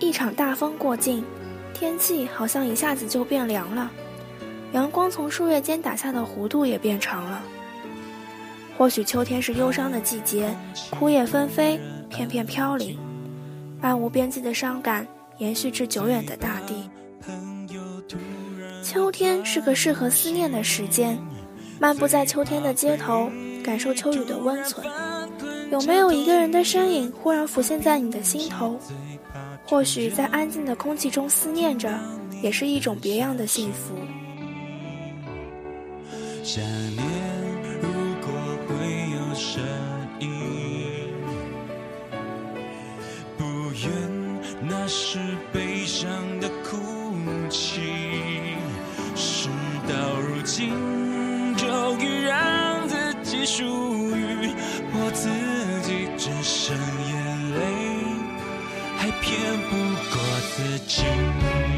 一场大风过境，天气好像一下子就变凉了，阳光从树叶间打下的弧度也变长了。或许秋天是忧伤的季节，枯叶纷飞，片片飘零，漫无边际的伤感延续至久远的大地。秋天是个适合思念的时间，漫步在秋天的街头，感受秋雨的温存。有没有一个人的身影忽然浮现在你的心头？或许在安静的空气中思念着，也是一种别样的幸福。骗不过自己。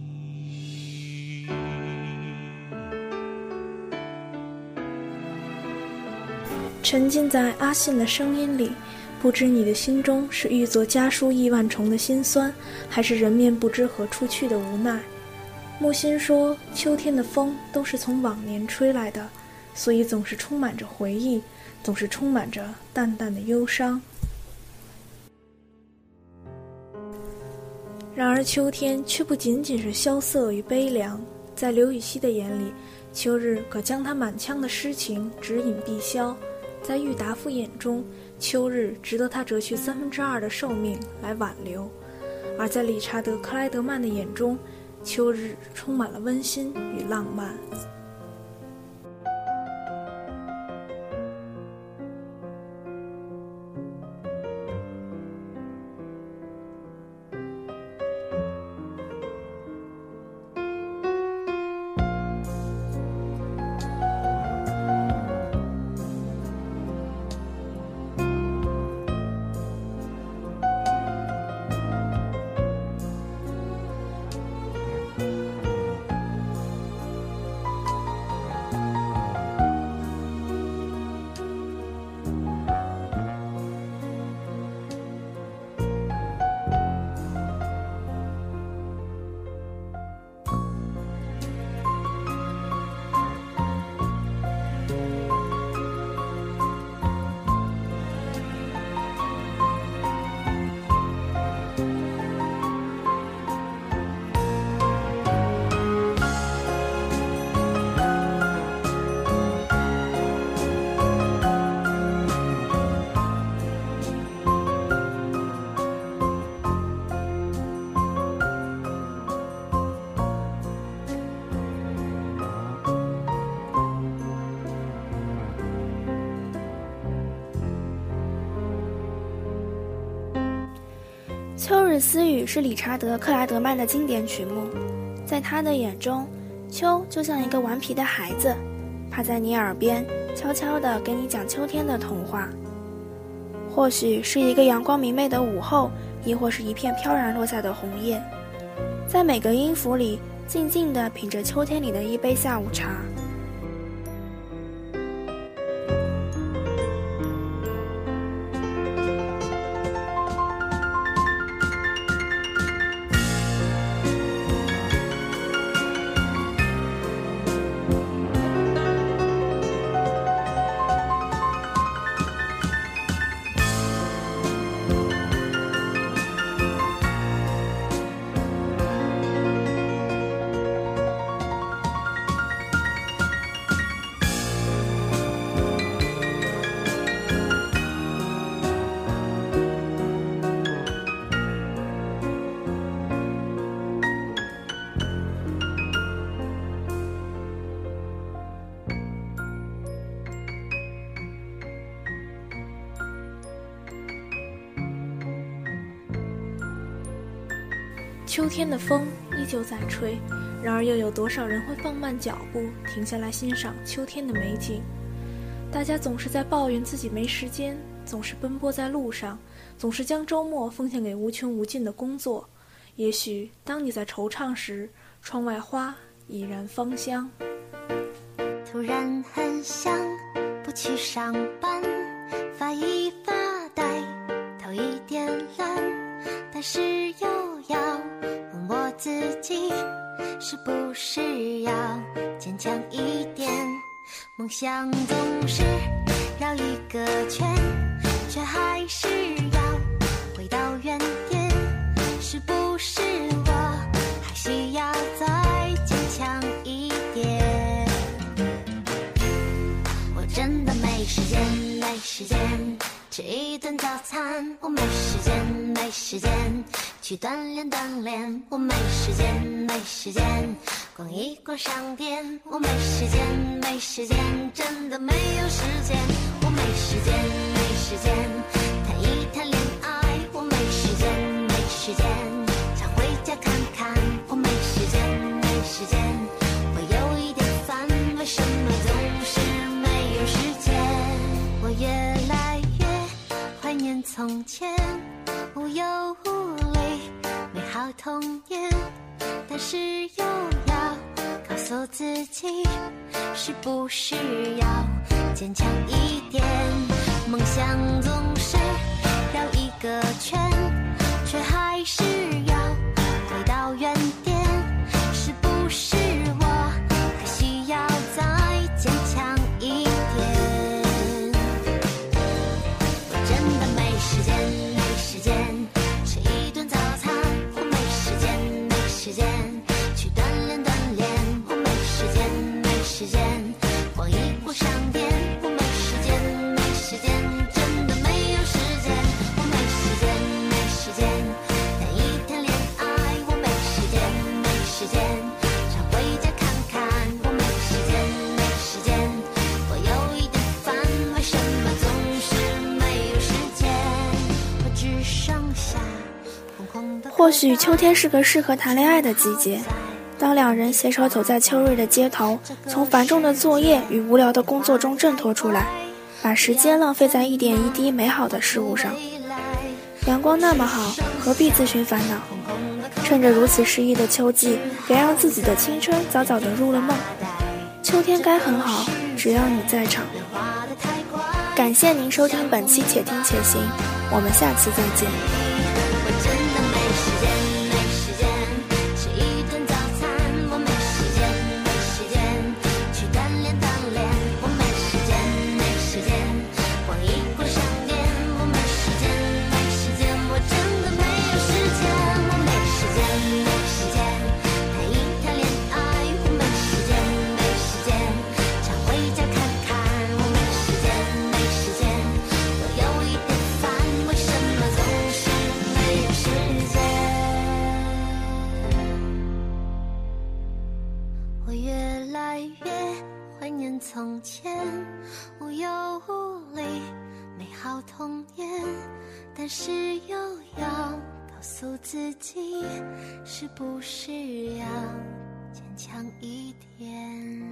沉浸在阿信的声音里，不知你的心中是欲作家书亿万重的心酸，还是人面不知何处去的无奈。木心说，秋天的风都是从往年吹来的，所以总是充满着回忆，总是充满着淡淡的忧伤。然而秋天却不仅仅是萧瑟与悲凉，在刘禹锡的眼里，秋日可将他满腔的诗情指引碧霄。在郁达夫眼中，秋日值得他折去三分之二的寿命来挽留；而在理查德·克莱德曼的眼中，秋日充满了温馨与浪漫。秋日私语是理查德·克莱德曼的经典曲目，在他的眼中，秋就像一个顽皮的孩子，趴在你耳边，悄悄地给你讲秋天的童话。或许是一个阳光明媚的午后，亦或是一片飘然落下的红叶，在每个音符里，静静地品着秋天里的一杯下午茶。秋天的风依旧在吹，然而又有多少人会放慢脚步，停下来欣赏秋天的美景？大家总是在抱怨自己没时间，总是奔波在路上，总是将周末奉献给无穷无尽的工作。也许当你在惆怅时，窗外花已然芳香。突然很想不去上班，发一发呆，头一点懒，但是又自己，是不是要坚强一点？梦想总是绕一个圈，却还是要回到原点，是不是我还需要再坚强一点？我真的没时间，没时间吃一顿早餐，我没时间，没时间去锻炼锻炼，我没时间，没时间逛一逛商店，我没时间，没时间，真的没有时间，我没时间，没时间谈一谈恋爱，我没时间，没时间想回家看看，我没时间，没时间。我有一点烦，为什么总是没有时间？我越来越怀念从前，无忧无虑，童年。但是又要告诉自己，是不是要坚强一点？梦想总是绕一个圈，却还是或许秋天是个适合谈恋爱的季节。当两人携手走在秋日的街头，从繁重的作业与无聊的工作中挣脱出来，把时间浪费在一点一滴美好的事物上。阳光那么好，何必自寻烦恼？趁着如此诗意的秋季，别让自己的青春早早的入了梦。秋天该很好，只要你在场。感谢您收听本期《且听且行》，我们下期再见。越怀念从前，无忧无虑，美好童年。但是又要告诉自己，是不是要坚强一点？